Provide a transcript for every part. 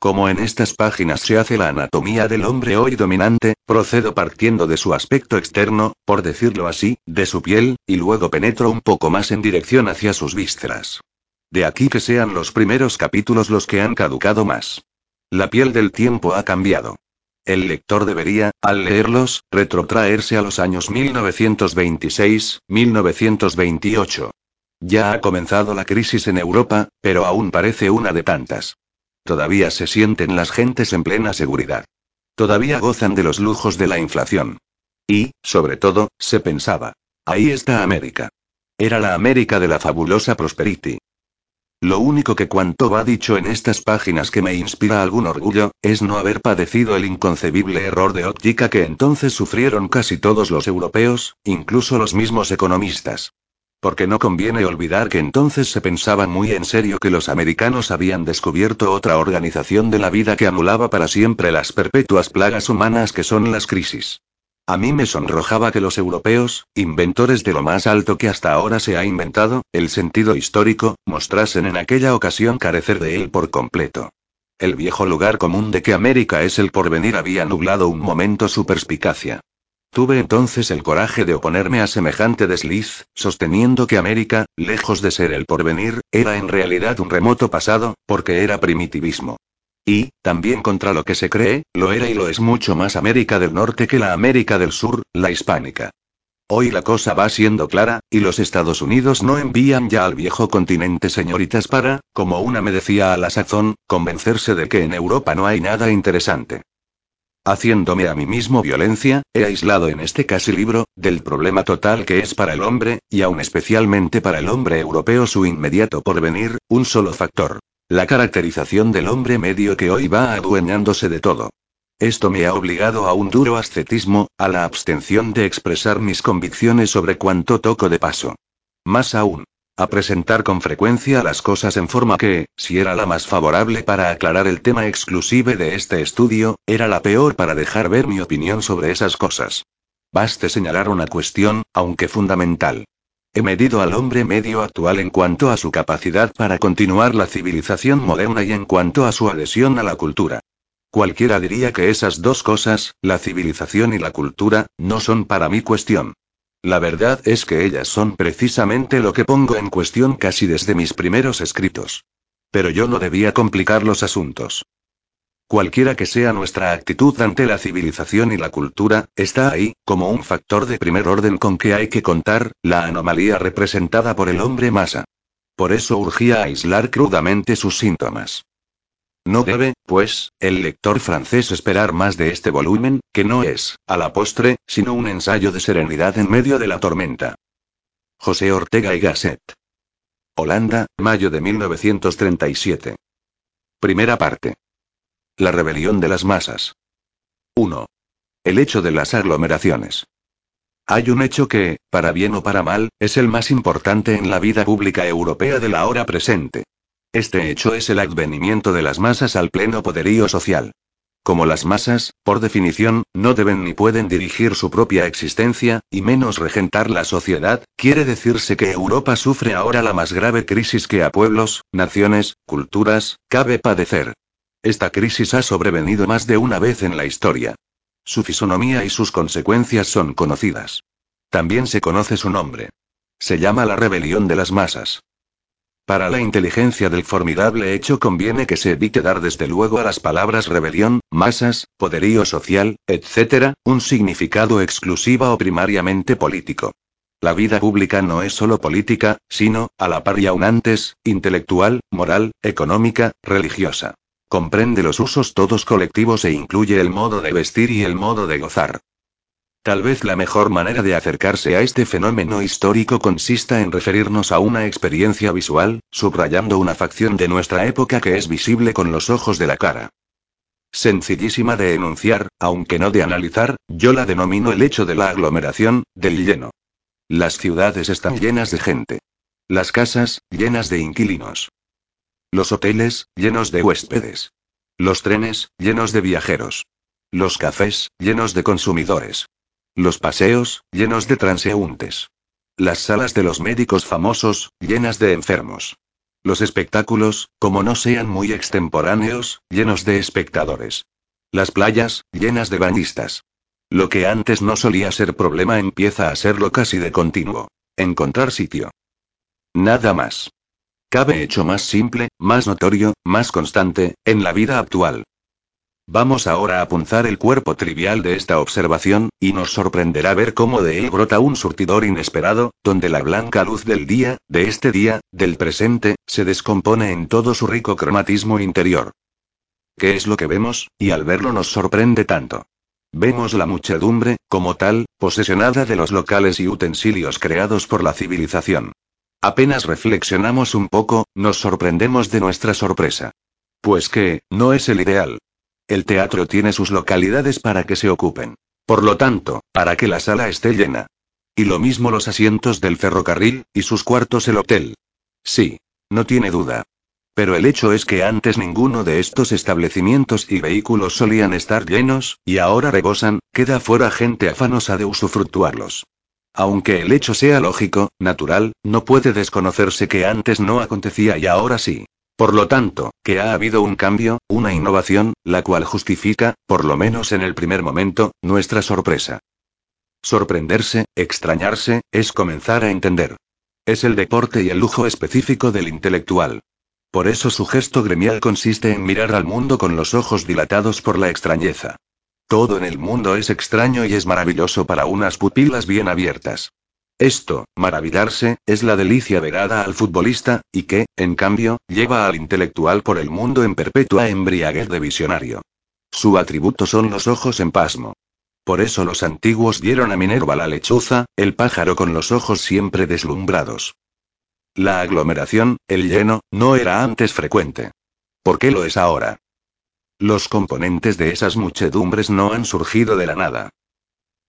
Como en estas páginas se hace la anatomía del hombre hoy dominante, procedo partiendo de su aspecto externo, por decirlo así, de su piel, y luego penetro un poco más en dirección hacia sus vísceras. De aquí que sean los primeros capítulos los que han caducado más. La piel del tiempo ha cambiado. El lector debería, al leerlos, retrotraerse a los años 1926, 1928. Ya ha comenzado la crisis en Europa, pero aún parece una de tantas. Todavía se sienten las gentes en plena seguridad. Todavía gozan de los lujos de la inflación. Y, sobre todo, se pensaba. Ahí está América. Era la América de la fabulosa Prosperity. Lo único que cuanto va dicho en estas páginas que me inspira algún orgullo, es no haber padecido el inconcebible error de óptica que entonces sufrieron casi todos los europeos, incluso los mismos economistas. Porque no conviene olvidar que entonces se pensaba muy en serio que los americanos habían descubierto otra organización de la vida que anulaba para siempre las perpetuas plagas humanas que son las crisis. A mí me sonrojaba que los europeos, inventores de lo más alto que hasta ahora se ha inventado, el sentido histórico, mostrasen en aquella ocasión carecer de él por completo. El viejo lugar común de que América es el porvenir había nublado un momento su perspicacia. Tuve entonces el coraje de oponerme a semejante desliz, sosteniendo que América, lejos de ser el porvenir, era en realidad un remoto pasado, porque era primitivismo. Y, también contra lo que se cree, lo era y lo es mucho más América del Norte que la América del Sur, la hispánica. Hoy la cosa va siendo clara, y los Estados Unidos no envían ya al viejo continente señoritas para, como una me decía a la sazón, convencerse de que en Europa no hay nada interesante. Haciéndome a mí mismo violencia, he aislado en este casi libro, del problema total que es para el hombre, y aún especialmente para el hombre europeo su inmediato porvenir, un solo factor. La caracterización del hombre medio que hoy va adueñándose de todo. Esto me ha obligado a un duro ascetismo, a la abstención de expresar mis convicciones sobre cuanto toco de paso. Más aún, a presentar con frecuencia las cosas en forma que, si era la más favorable para aclarar el tema exclusive de este estudio, era la peor para dejar ver mi opinión sobre esas cosas. Baste señalar una cuestión, aunque fundamental. He medido al hombre medio actual en cuanto a su capacidad para continuar la civilización moderna y en cuanto a su adhesión a la cultura. Cualquiera diría que esas dos cosas, la civilización y la cultura, no son para mí cuestión. La verdad es que ellas son precisamente lo que pongo en cuestión casi desde mis primeros escritos. Pero yo no debía complicar los asuntos. Cualquiera que sea nuestra actitud ante la civilización y la cultura, está ahí, como un factor de primer orden con que hay que contar, la anomalía representada por el hombre masa. Por eso urgía aislar crudamente sus síntomas. No debe, pues, el lector francés esperar más de este volumen, que no es, a la postre, sino un ensayo de serenidad en medio de la tormenta. José Ortega y Gasset. Holanda, mayo de 1937. Primera parte. La rebelión de las masas. 1. El hecho de las aglomeraciones. Hay un hecho que, para bien o para mal, es el más importante en la vida pública europea de la hora presente. Este hecho es el advenimiento de las masas al pleno poderío social. Como las masas, por definición, no deben ni pueden dirigir su propia existencia, y menos regentar la sociedad, quiere decirse que Europa sufre ahora la más grave crisis que a pueblos, naciones, culturas, cabe padecer. Esta crisis ha sobrevenido más de una vez en la historia. Su fisonomía y sus consecuencias son conocidas. También se conoce su nombre. Se llama la rebelión de las masas. Para la inteligencia del formidable hecho conviene que se evite dar desde luego a las palabras rebelión, masas, poderío social, etc., un significado exclusiva o primariamente político. La vida pública no es solo política, sino, a la par y aún antes, intelectual, moral, económica, religiosa. Comprende los usos todos colectivos e incluye el modo de vestir y el modo de gozar. Tal vez la mejor manera de acercarse a este fenómeno histórico consista en referirnos a una experiencia visual, subrayando una facción de nuestra época que es visible con los ojos de la cara. Sencillísima de enunciar, aunque no de analizar, yo la denomino el hecho de la aglomeración, del lleno. Las ciudades están llenas de gente. Las casas, llenas de inquilinos. Los hoteles, llenos de huéspedes. Los trenes, llenos de viajeros. Los cafés, llenos de consumidores. Los paseos, llenos de transeúntes. Las salas de los médicos famosos, llenas de enfermos. Los espectáculos, como no sean muy extemporáneos, llenos de espectadores. Las playas, llenas de bañistas. Lo que antes no solía ser problema empieza a serlo casi de continuo. Encontrar sitio. Nada más. Cabe hecho más simple, más notorio, más constante, en la vida actual. Vamos ahora a punzar el cuerpo trivial de esta observación, y nos sorprenderá ver cómo de él brota un surtidor inesperado, donde la blanca luz del día, de este día, del presente, se descompone en todo su rico cromatismo interior. ¿Qué es lo que vemos? Y al verlo nos sorprende tanto. Vemos la muchedumbre, como tal, posesionada de los locales y utensilios creados por la civilización. Apenas reflexionamos un poco, nos sorprendemos de nuestra sorpresa. Pues que, no es el ideal. El teatro tiene sus localidades para que se ocupen. Por lo tanto, para que la sala esté llena. Y lo mismo los asientos del ferrocarril, y sus cuartos el hotel. Sí. No tiene duda. Pero el hecho es que antes ninguno de estos establecimientos y vehículos solían estar llenos, y ahora rebosan, queda fuera gente afanosa de usufructuarlos. Aunque el hecho sea lógico, natural, no puede desconocerse que antes no acontecía y ahora sí. Por lo tanto, que ha habido un cambio, una innovación, la cual justifica, por lo menos en el primer momento, nuestra sorpresa. Sorprenderse, extrañarse, es comenzar a entender. Es el deporte y el lujo específico del intelectual. Por eso su gesto gremial consiste en mirar al mundo con los ojos dilatados por la extrañeza. Todo en el mundo es extraño y es maravilloso para unas pupilas bien abiertas. Esto, maravillarse, es la delicia verada al futbolista, y que, en cambio, lleva al intelectual por el mundo en perpetua embriaguez de visionario. Su atributo son los ojos en pasmo. Por eso los antiguos dieron a Minerva la lechuza, el pájaro con los ojos siempre deslumbrados. La aglomeración, el lleno, no era antes frecuente. ¿Por qué lo es ahora? Los componentes de esas muchedumbres no han surgido de la nada.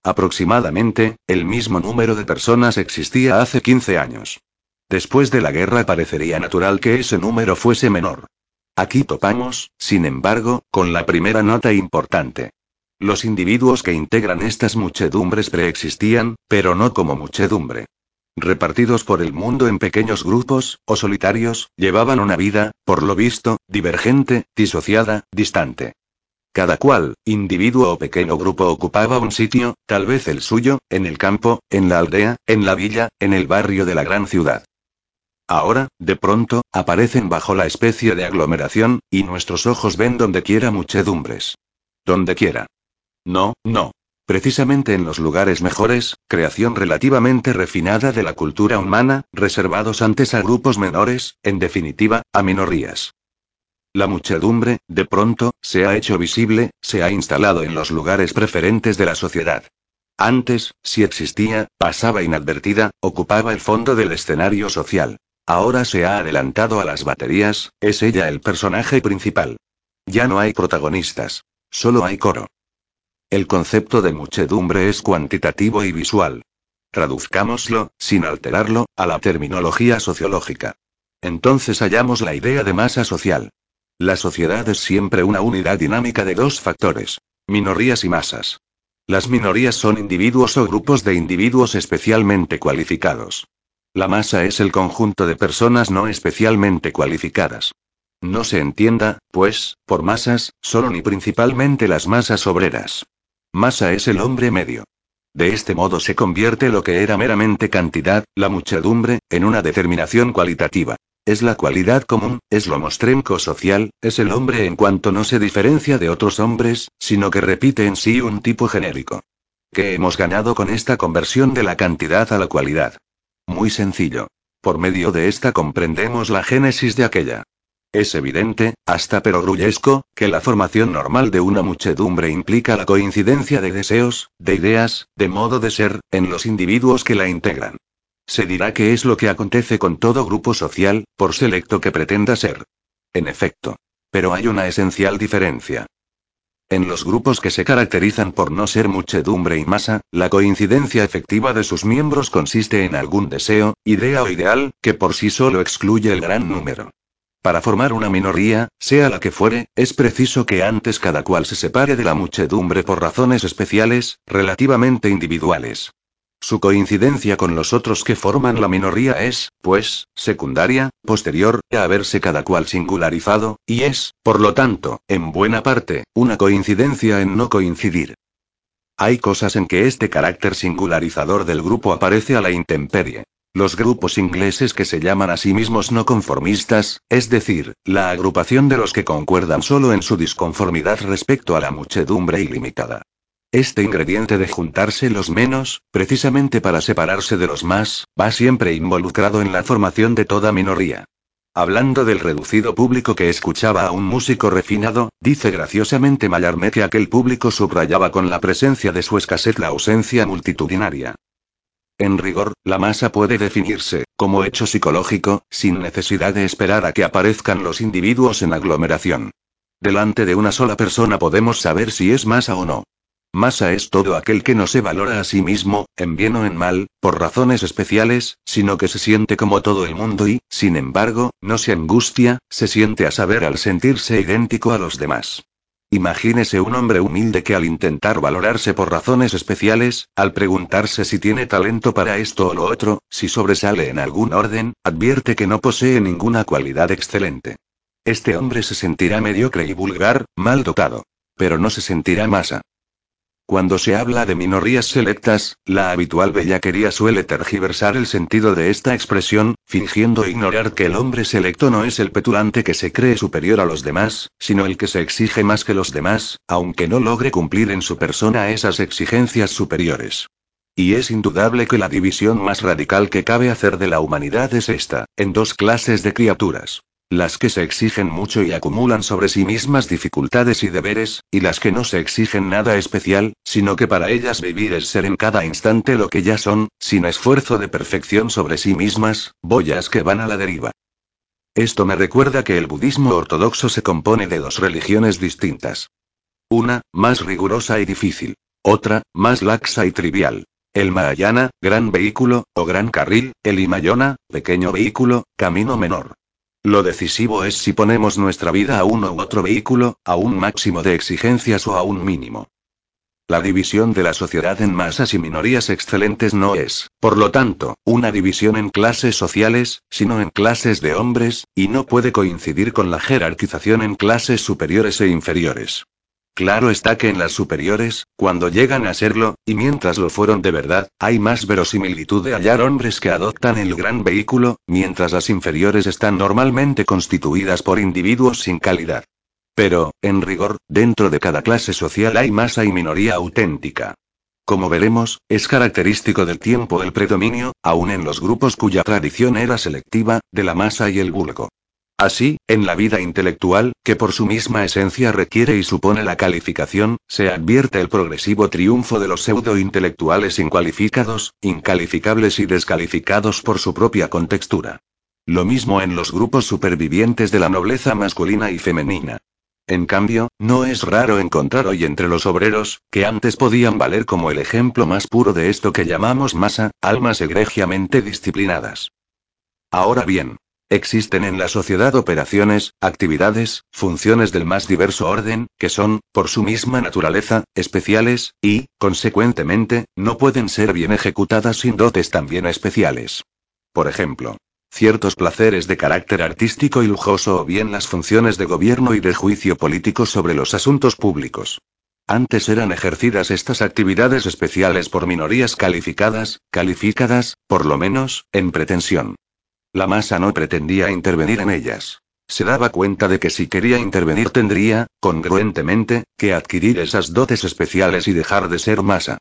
Aproximadamente, el mismo número de personas existía hace 15 años. Después de la guerra parecería natural que ese número fuese menor. Aquí topamos, sin embargo, con la primera nota importante. Los individuos que integran estas muchedumbres preexistían, pero no como muchedumbre. Repartidos por el mundo en pequeños grupos, o solitarios, llevaban una vida, por lo visto, divergente, disociada, distante. Cada cual, individuo o pequeño grupo ocupaba un sitio, tal vez el suyo, en el campo, en la aldea, en la villa, en el barrio de la gran ciudad. Ahora, de pronto, aparecen bajo la especie de aglomeración, y nuestros ojos ven donde quiera muchedumbres. Donde quiera. No, no. Precisamente en los lugares mejores, creación relativamente refinada de la cultura humana, reservados antes a grupos menores, en definitiva, a minorías. La muchedumbre, de pronto, se ha hecho visible, se ha instalado en los lugares preferentes de la sociedad. Antes, si existía, pasaba inadvertida, ocupaba el fondo del escenario social. Ahora se ha adelantado a las baterías, es ella el personaje principal. Ya no hay protagonistas. Solo hay coro. El concepto de muchedumbre es cuantitativo y visual. Traduzcámoslo, sin alterarlo, a la terminología sociológica. Entonces hallamos la idea de masa social. La sociedad es siempre una unidad dinámica de dos factores, minorías y masas. Las minorías son individuos o grupos de individuos especialmente cualificados. La masa es el conjunto de personas no especialmente cualificadas. No se entienda, pues, por masas, solo ni principalmente las masas obreras. Masa es el hombre medio. De este modo se convierte lo que era meramente cantidad, la muchedumbre, en una determinación cualitativa. Es la cualidad común, es lo mostrenco social, es el hombre en cuanto no se diferencia de otros hombres, sino que repite en sí un tipo genérico. ¿Qué hemos ganado con esta conversión de la cantidad a la cualidad? Muy sencillo. Por medio de esta comprendemos la génesis de aquella. Es evidente, hasta perogrullesco, que la formación normal de una muchedumbre implica la coincidencia de deseos, de ideas, de modo de ser, en los individuos que la integran. Se dirá que es lo que acontece con todo grupo social, por selecto que pretenda ser. En efecto. Pero hay una esencial diferencia. En los grupos que se caracterizan por no ser muchedumbre y masa, la coincidencia efectiva de sus miembros consiste en algún deseo, idea o ideal, que por sí solo excluye el gran número. Para formar una minoría, sea la que fuere, es preciso que antes cada cual se separe de la muchedumbre por razones especiales, relativamente individuales. Su coincidencia con los otros que forman la minoría es, pues, secundaria, posterior a haberse cada cual singularizado, y es, por lo tanto, en buena parte, una coincidencia en no coincidir. Hay cosas en que este carácter singularizador del grupo aparece a la intemperie. Los grupos ingleses que se llaman a sí mismos no conformistas, es decir, la agrupación de los que concuerdan solo en su disconformidad respecto a la muchedumbre ilimitada. Este ingrediente de juntarse los menos, precisamente para separarse de los más, va siempre involucrado en la formación de toda minoría. Hablando del reducido público que escuchaba a un músico refinado, dice graciosamente Mallarmé que aquel público subrayaba con la presencia de su escasez la ausencia multitudinaria. En rigor, la masa puede definirse, como hecho psicológico, sin necesidad de esperar a que aparezcan los individuos en aglomeración. Delante de una sola persona podemos saber si es masa o no. Masa es todo aquel que no se valora a sí mismo, en bien o en mal, por razones especiales, sino que se siente como todo el mundo y, sin embargo, no se angustia, se siente a saber al sentirse idéntico a los demás. Imagínese un hombre humilde que al intentar valorarse por razones especiales, al preguntarse si tiene talento para esto o lo otro, si sobresale en algún orden, advierte que no posee ninguna cualidad excelente. Este hombre se sentirá mediocre y vulgar, mal dotado. Pero no se sentirá masa. Cuando se habla de minorías selectas, la habitual bellaquería suele tergiversar el sentido de esta expresión, fingiendo ignorar que el hombre selecto no es el petulante que se cree superior a los demás, sino el que se exige más que los demás, aunque no logre cumplir en su persona esas exigencias superiores. Y es indudable que la división más radical que cabe hacer de la humanidad es esta, en dos clases de criaturas. Las que se exigen mucho y acumulan sobre sí mismas dificultades y deberes, y las que no se exigen nada especial, sino que para ellas vivir es ser en cada instante lo que ya son, sin esfuerzo de perfección sobre sí mismas, boyas que van a la deriva. Esto me recuerda que el budismo ortodoxo se compone de dos religiones distintas. Una, más rigurosa y difícil. Otra, más laxa y trivial. El Mahayana, gran vehículo, o gran carril, el Himayana, pequeño vehículo, camino menor. Lo decisivo es si ponemos nuestra vida a uno u otro vehículo, a un máximo de exigencias o a un mínimo. La división de la sociedad en masas y minorías excelentes no es, por lo tanto, una división en clases sociales, sino en clases de hombres, y no puede coincidir con la jerarquización en clases superiores e inferiores. Claro está que en las superiores, cuando llegan a serlo, y mientras lo fueron de verdad, hay más verosimilitud de hallar hombres que adoptan el gran vehículo, mientras las inferiores están normalmente constituidas por individuos sin calidad. Pero, en rigor, dentro de cada clase social hay masa y minoría auténtica. Como veremos, es característico del tiempo el predominio, aun en los grupos cuya tradición era selectiva, de la masa y el vulgo. Así, en la vida intelectual, que por su misma esencia requiere y supone la calificación, se advierte el progresivo triunfo de los pseudo-intelectuales incualificados, incalificables y descalificados por su propia contextura. Lo mismo en los grupos supervivientes de la nobleza masculina y femenina. En cambio, no es raro encontrar hoy entre los obreros, que antes podían valer como el ejemplo más puro de esto que llamamos masa, almas egregiamente disciplinadas. Ahora bien, Existen en la sociedad operaciones, actividades, funciones del más diverso orden, que son, por su misma naturaleza, especiales, y, consecuentemente, no pueden ser bien ejecutadas sin dotes también especiales. Por ejemplo, ciertos placeres de carácter artístico y lujoso o bien las funciones de gobierno y de juicio político sobre los asuntos públicos. Antes eran ejercidas estas actividades especiales por minorías calificadas, calificadas, por lo menos, en pretensión. La masa no pretendía intervenir en ellas. Se daba cuenta de que si quería intervenir tendría, congruentemente, que adquirir esas dotes especiales y dejar de ser masa.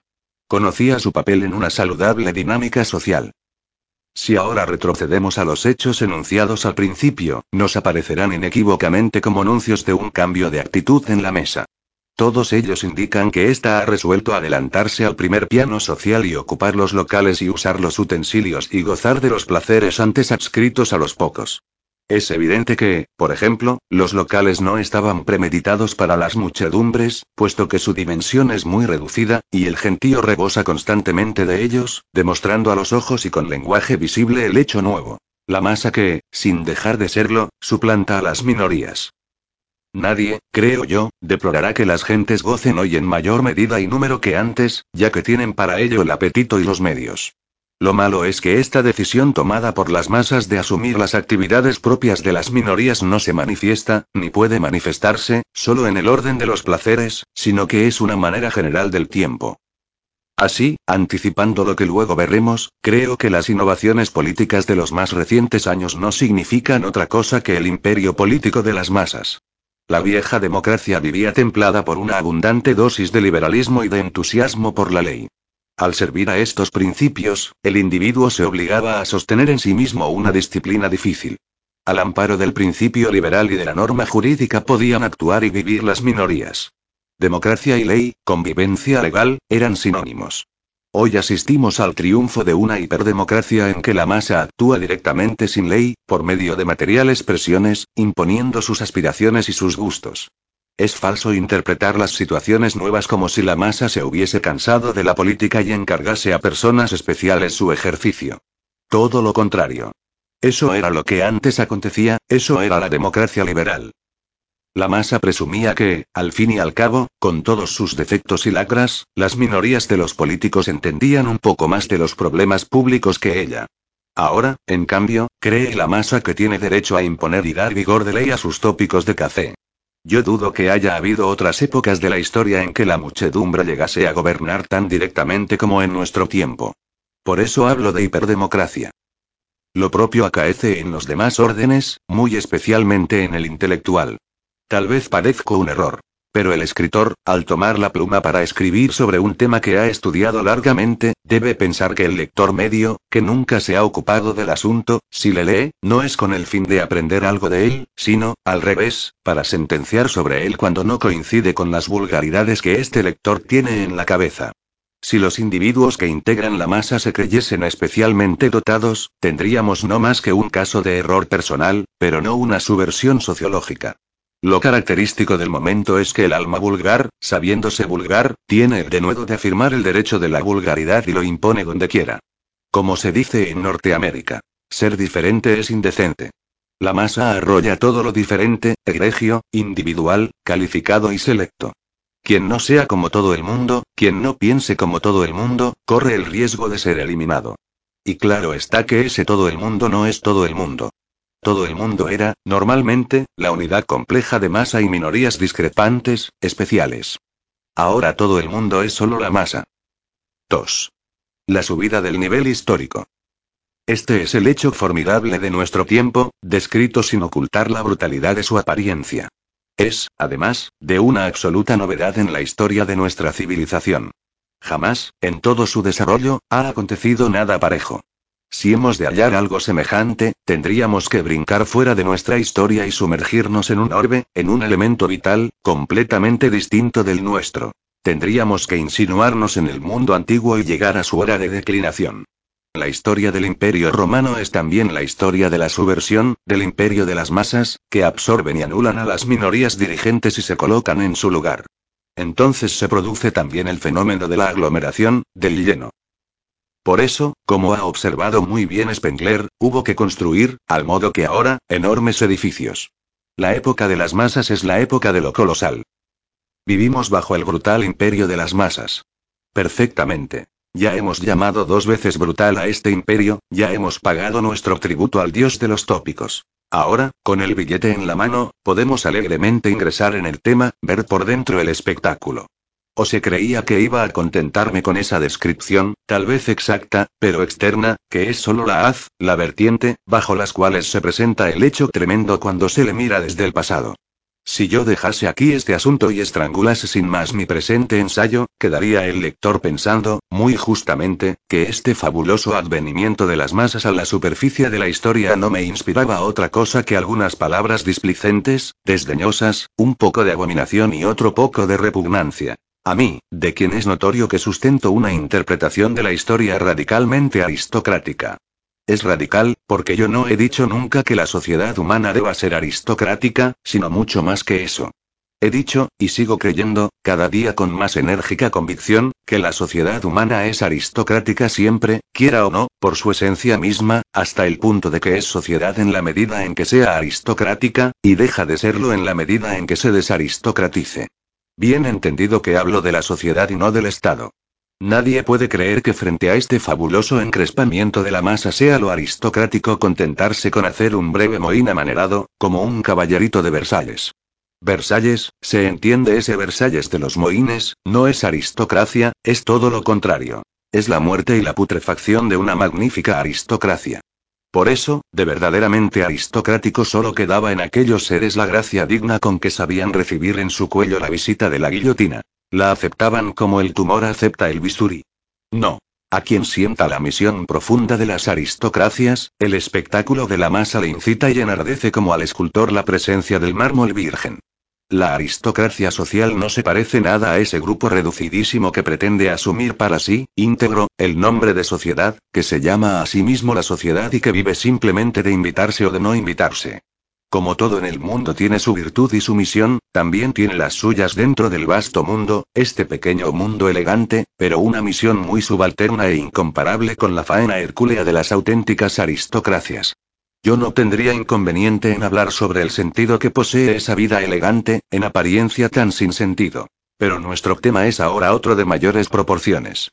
Conocía su papel en una saludable dinámica social. Si ahora retrocedemos a los hechos enunciados al principio, nos aparecerán inequívocamente como anuncios de un cambio de actitud en la mesa. Todos ellos indican que ésta ha resuelto adelantarse al primer piano social y ocupar los locales y usar los utensilios y gozar de los placeres antes adscritos a los pocos. Es evidente que, por ejemplo, los locales no estaban premeditados para las muchedumbres, puesto que su dimensión es muy reducida, y el gentío rebosa constantemente de ellos, demostrando a los ojos y con lenguaje visible el hecho nuevo. La masa que, sin dejar de serlo, suplanta a las minorías. Nadie, creo yo, deplorará que las gentes gocen hoy en mayor medida y número que antes, ya que tienen para ello el apetito y los medios. Lo malo es que esta decisión tomada por las masas de asumir las actividades propias de las minorías no se manifiesta, ni puede manifestarse, solo en el orden de los placeres, sino que es una manera general del tiempo. Así, anticipando lo que luego veremos, creo que las innovaciones políticas de los más recientes años no significan otra cosa que el imperio político de las masas. La vieja democracia vivía templada por una abundante dosis de liberalismo y de entusiasmo por la ley. Al servir a estos principios, el individuo se obligaba a sostener en sí mismo una disciplina difícil. Al amparo del principio liberal y de la norma jurídica podían actuar y vivir las minorías. Democracia y ley, convivencia legal, eran sinónimos. Hoy asistimos al triunfo de una hiperdemocracia en que la masa actúa directamente sin ley, por medio de materiales presiones, imponiendo sus aspiraciones y sus gustos. Es falso interpretar las situaciones nuevas como si la masa se hubiese cansado de la política y encargase a personas especiales su ejercicio. Todo lo contrario. Eso era lo que antes acontecía, eso era la democracia liberal. La masa presumía que, al fin y al cabo, con todos sus defectos y lacras, las minorías de los políticos entendían un poco más de los problemas públicos que ella. Ahora, en cambio, cree la masa que tiene derecho a imponer y dar vigor de ley a sus tópicos de café. Yo dudo que haya habido otras épocas de la historia en que la muchedumbre llegase a gobernar tan directamente como en nuestro tiempo. Por eso hablo de hiperdemocracia. Lo propio acaece en los demás órdenes, muy especialmente en el intelectual. Tal vez parezco un error. Pero el escritor, al tomar la pluma para escribir sobre un tema que ha estudiado largamente, debe pensar que el lector medio, que nunca se ha ocupado del asunto, si le lee, no es con el fin de aprender algo de él, sino, al revés, para sentenciar sobre él cuando no coincide con las vulgaridades que este lector tiene en la cabeza. Si los individuos que integran la masa se creyesen especialmente dotados, tendríamos no más que un caso de error personal, pero no una subversión sociológica. Lo característico del momento es que el alma vulgar, sabiéndose vulgar, tiene el denuedo de afirmar el derecho de la vulgaridad y lo impone donde quiera. Como se dice en Norteamérica, ser diferente es indecente. La masa arrolla todo lo diferente, egregio, individual, calificado y selecto. Quien no sea como todo el mundo, quien no piense como todo el mundo, corre el riesgo de ser eliminado. Y claro está que ese todo el mundo no es todo el mundo. Todo el mundo era, normalmente, la unidad compleja de masa y minorías discrepantes, especiales. Ahora todo el mundo es solo la masa. 2. La subida del nivel histórico. Este es el hecho formidable de nuestro tiempo, descrito sin ocultar la brutalidad de su apariencia. Es, además, de una absoluta novedad en la historia de nuestra civilización. Jamás, en todo su desarrollo, ha acontecido nada parejo. Si hemos de hallar algo semejante, tendríamos que brincar fuera de nuestra historia y sumergirnos en un orbe, en un elemento vital, completamente distinto del nuestro. Tendríamos que insinuarnos en el mundo antiguo y llegar a su hora de declinación. La historia del imperio romano es también la historia de la subversión, del imperio de las masas, que absorben y anulan a las minorías dirigentes y se colocan en su lugar. Entonces se produce también el fenómeno de la aglomeración, del lleno. Por eso, como ha observado muy bien Spengler, hubo que construir, al modo que ahora, enormes edificios. La época de las masas es la época de lo colosal. Vivimos bajo el brutal imperio de las masas. Perfectamente. Ya hemos llamado dos veces brutal a este imperio, ya hemos pagado nuestro tributo al dios de los tópicos. Ahora, con el billete en la mano, podemos alegremente ingresar en el tema, ver por dentro el espectáculo. ¿O se creía que iba a contentarme con esa descripción, tal vez exacta, pero externa, que es solo la haz, la vertiente, bajo las cuales se presenta el hecho tremendo cuando se le mira desde el pasado? Si yo dejase aquí este asunto y estrangulase sin más mi presente ensayo, quedaría el lector pensando, muy justamente, que este fabuloso advenimiento de las masas a la superficie de la historia no me inspiraba otra cosa que algunas palabras displicentes, desdeñosas, un poco de abominación y otro poco de repugnancia. A mí, de quien es notorio que sustento una interpretación de la historia radicalmente aristocrática. Es radical, porque yo no he dicho nunca que la sociedad humana deba ser aristocrática, sino mucho más que eso. He dicho, y sigo creyendo, cada día con más enérgica convicción, que la sociedad humana es aristocrática siempre, quiera o no, por su esencia misma, hasta el punto de que es sociedad en la medida en que sea aristocrática, y deja de serlo en la medida en que se desaristocratice. Bien entendido que hablo de la sociedad y no del Estado. Nadie puede creer que frente a este fabuloso encrespamiento de la masa sea lo aristocrático contentarse con hacer un breve mohín amanerado, como un caballerito de Versalles. Versalles, se entiende ese Versalles de los Moines, no es aristocracia, es todo lo contrario. Es la muerte y la putrefacción de una magnífica aristocracia. Por eso, de verdaderamente aristocrático solo quedaba en aquellos seres la gracia digna con que sabían recibir en su cuello la visita de la guillotina. La aceptaban como el tumor acepta el bisturí. No. A quien sienta la misión profunda de las aristocracias, el espectáculo de la masa le incita y enardece como al escultor la presencia del mármol virgen. La aristocracia social no se parece nada a ese grupo reducidísimo que pretende asumir para sí, íntegro, el nombre de sociedad, que se llama a sí mismo la sociedad y que vive simplemente de invitarse o de no invitarse. Como todo en el mundo tiene su virtud y su misión, también tiene las suyas dentro del vasto mundo, este pequeño mundo elegante, pero una misión muy subalterna e incomparable con la faena hercúlea de las auténticas aristocracias. Yo no tendría inconveniente en hablar sobre el sentido que posee esa vida elegante, en apariencia tan sin sentido. Pero nuestro tema es ahora otro de mayores proporciones.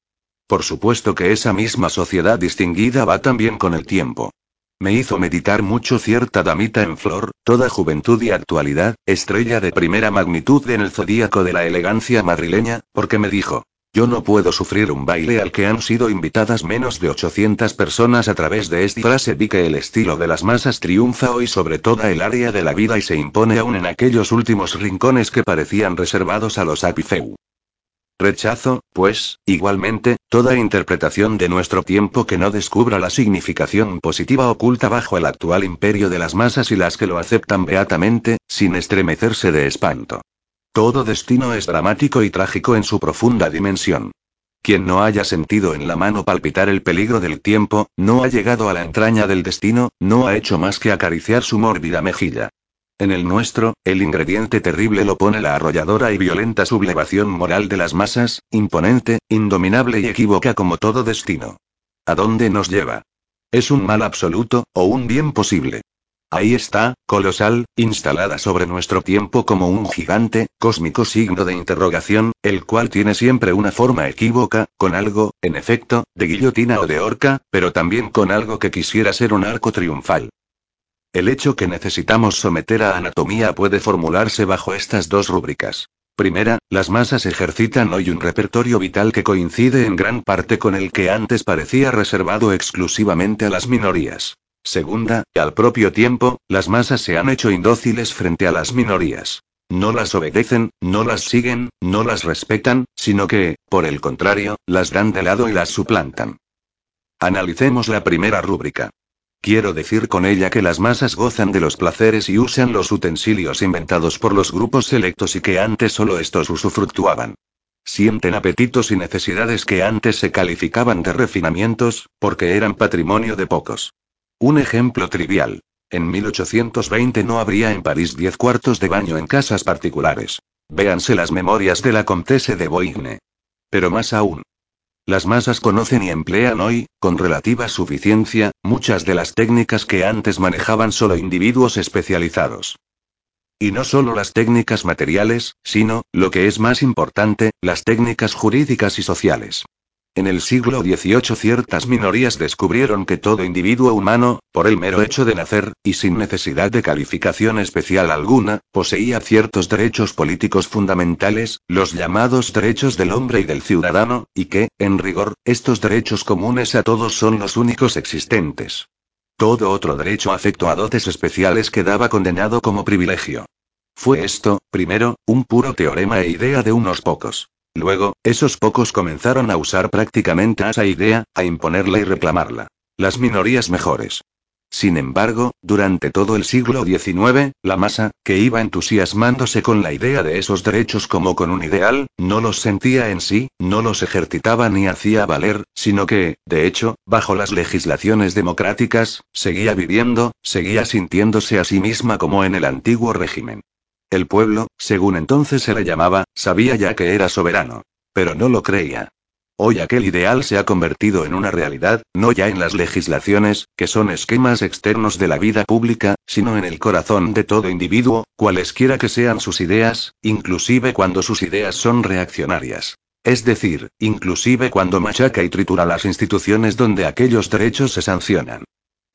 Por supuesto que esa misma sociedad distinguida va también con el tiempo. Me hizo meditar mucho cierta damita en flor, toda juventud y actualidad, estrella de primera magnitud en el zodíaco de la elegancia madrileña, porque me dijo, yo no puedo sufrir un baile al que han sido invitadas menos de 800 personas a través de esta frase vi que el estilo de las masas triunfa hoy sobre toda el área de la vida y se impone aún en aquellos últimos rincones que parecían reservados a los apifeu. Rechazo, pues, igualmente, toda interpretación de nuestro tiempo que no descubra la significación positiva oculta bajo el actual imperio de las masas y las que lo aceptan beatamente, sin estremecerse de espanto. Todo destino es dramático y trágico en su profunda dimensión. Quien no haya sentido en la mano palpitar el peligro del tiempo, no ha llegado a la entraña del destino, no ha hecho más que acariciar su mórbida mejilla. En el nuestro, el ingrediente terrible lo pone la arrolladora y violenta sublevación moral de las masas, imponente, indominable y equívoca como todo destino. ¿A dónde nos lleva? ¿Es un mal absoluto, o un bien posible? Ahí está, colosal, instalada sobre nuestro tiempo como un gigante, cósmico signo de interrogación, el cual tiene siempre una forma equívoca, con algo, en efecto, de guillotina o de horca, pero también con algo que quisiera ser un arco triunfal. El hecho que necesitamos someter a anatomía puede formularse bajo estas dos rúbricas. Primera, las masas ejercitan hoy un repertorio vital que coincide en gran parte con el que antes parecía reservado exclusivamente a las minorías. Segunda, al propio tiempo, las masas se han hecho indóciles frente a las minorías. No las obedecen, no las siguen, no las respetan, sino que, por el contrario, las dan de lado y las suplantan. Analicemos la primera rúbrica. Quiero decir con ella que las masas gozan de los placeres y usan los utensilios inventados por los grupos selectos y que antes solo estos usufructuaban. Sienten apetitos y necesidades que antes se calificaban de refinamientos, porque eran patrimonio de pocos. Un ejemplo trivial. En 1820 no habría en París diez cuartos de baño en casas particulares. Véanse las memorias de la Comtesse de Boigne. Pero más aún. Las masas conocen y emplean hoy, con relativa suficiencia, muchas de las técnicas que antes manejaban solo individuos especializados. Y no solo las técnicas materiales, sino, lo que es más importante, las técnicas jurídicas y sociales. En el siglo XVIII ciertas minorías descubrieron que todo individuo humano, por el mero hecho de nacer, y sin necesidad de calificación especial alguna, poseía ciertos derechos políticos fundamentales, los llamados derechos del hombre y del ciudadano, y que, en rigor, estos derechos comunes a todos son los únicos existentes. Todo otro derecho afecto a dotes especiales quedaba condenado como privilegio. Fue esto, primero, un puro teorema e idea de unos pocos. Luego, esos pocos comenzaron a usar prácticamente esa idea, a imponerla y reclamarla. Las minorías mejores. Sin embargo, durante todo el siglo XIX, la masa, que iba entusiasmándose con la idea de esos derechos como con un ideal, no los sentía en sí, no los ejercitaba ni hacía valer, sino que, de hecho, bajo las legislaciones democráticas, seguía viviendo, seguía sintiéndose a sí misma como en el antiguo régimen. El pueblo, según entonces se le llamaba, sabía ya que era soberano. Pero no lo creía. Hoy aquel ideal se ha convertido en una realidad, no ya en las legislaciones, que son esquemas externos de la vida pública, sino en el corazón de todo individuo, cualesquiera que sean sus ideas, inclusive cuando sus ideas son reaccionarias. Es decir, inclusive cuando machaca y tritura las instituciones donde aquellos derechos se sancionan.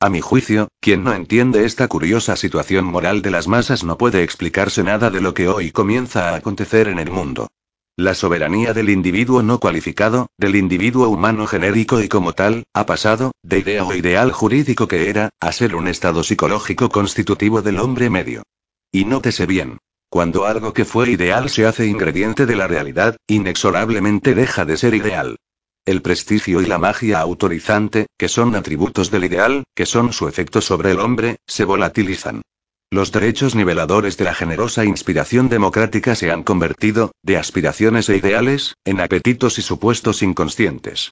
A mi juicio, quien no entiende esta curiosa situación moral de las masas no puede explicarse nada de lo que hoy comienza a acontecer en el mundo. La soberanía del individuo no cualificado, del individuo humano genérico y como tal, ha pasado, de idea o ideal jurídico que era, a ser un estado psicológico constitutivo del hombre medio. Y nótese bien. Cuando algo que fue ideal se hace ingrediente de la realidad, inexorablemente deja de ser ideal. El prestigio y la magia autorizante, que son atributos del ideal, que son su efecto sobre el hombre, se volatilizan. Los derechos niveladores de la generosa inspiración democrática se han convertido, de aspiraciones e ideales, en apetitos y supuestos inconscientes.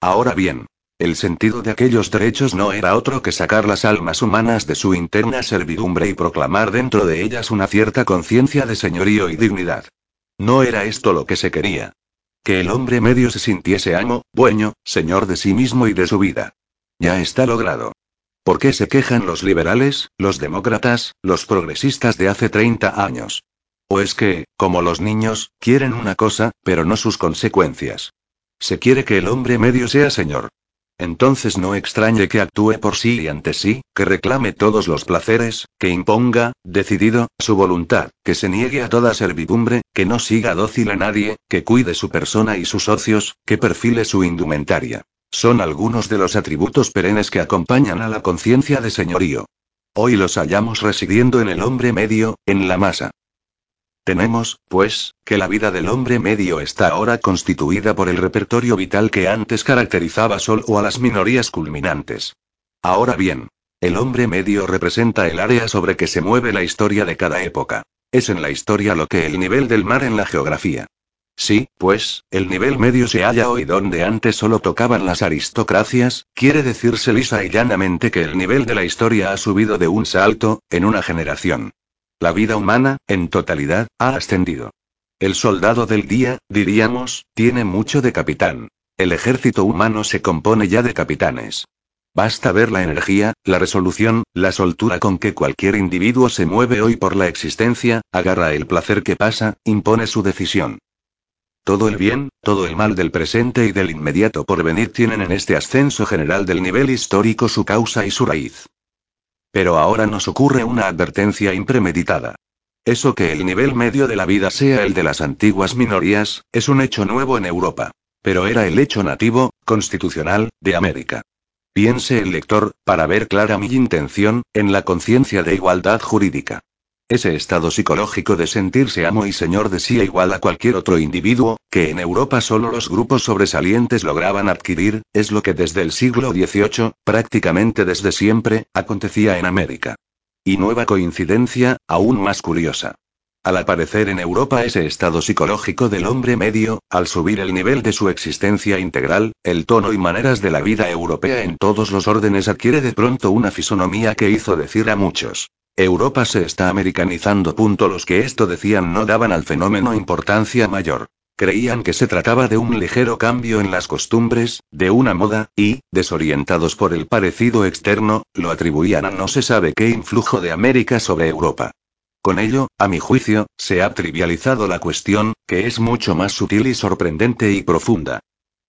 Ahora bien, el sentido de aquellos derechos no era otro que sacar las almas humanas de su interna servidumbre y proclamar dentro de ellas una cierta conciencia de señorío y dignidad. No era esto lo que se quería. Que el hombre medio se sintiese amo, dueño, señor de sí mismo y de su vida. Ya está logrado. ¿Por qué se quejan los liberales, los demócratas, los progresistas de hace 30 años? ¿O es que, como los niños, quieren una cosa, pero no sus consecuencias? Se quiere que el hombre medio sea señor. Entonces no extrañe que actúe por sí y ante sí, que reclame todos los placeres, que imponga, decidido, su voluntad, que se niegue a toda servidumbre, que no siga dócil a nadie, que cuide su persona y sus socios, que perfile su indumentaria. Son algunos de los atributos perennes que acompañan a la conciencia de señorío. Hoy los hallamos residiendo en el hombre medio, en la masa. Tenemos, pues, que la vida del hombre medio está ahora constituida por el repertorio vital que antes caracterizaba solo a las minorías culminantes. Ahora bien, el hombre medio representa el área sobre que se mueve la historia de cada época. Es en la historia lo que el nivel del mar en la geografía. Sí, pues, el nivel medio se halla hoy donde antes solo tocaban las aristocracias, quiere decirse lisa y llanamente que el nivel de la historia ha subido de un salto, en una generación. La vida humana, en totalidad, ha ascendido. El soldado del día, diríamos, tiene mucho de capitán. El ejército humano se compone ya de capitanes. Basta ver la energía, la resolución, la soltura con que cualquier individuo se mueve hoy por la existencia, agarra el placer que pasa, impone su decisión. Todo el bien, todo el mal del presente y del inmediato porvenir tienen en este ascenso general del nivel histórico su causa y su raíz. Pero ahora nos ocurre una advertencia impremeditada. Eso que el nivel medio de la vida sea el de las antiguas minorías, es un hecho nuevo en Europa. Pero era el hecho nativo, constitucional, de América. Piense el lector, para ver clara mi intención, en la conciencia de igualdad jurídica. Ese estado psicológico de sentirse amo y señor de sí igual a cualquier otro individuo, que en Europa solo los grupos sobresalientes lograban adquirir, es lo que desde el siglo XVIII, prácticamente desde siempre, acontecía en América. Y nueva coincidencia, aún más curiosa. Al aparecer en Europa ese estado psicológico del hombre medio, al subir el nivel de su existencia integral, el tono y maneras de la vida europea en todos los órdenes adquiere de pronto una fisonomía que hizo decir a muchos, Europa se está americanizando. Los que esto decían no daban al fenómeno importancia mayor. Creían que se trataba de un ligero cambio en las costumbres, de una moda, y, desorientados por el parecido externo, lo atribuían a no se sabe qué influjo de América sobre Europa. Con ello, a mi juicio, se ha trivializado la cuestión, que es mucho más sutil y sorprendente y profunda.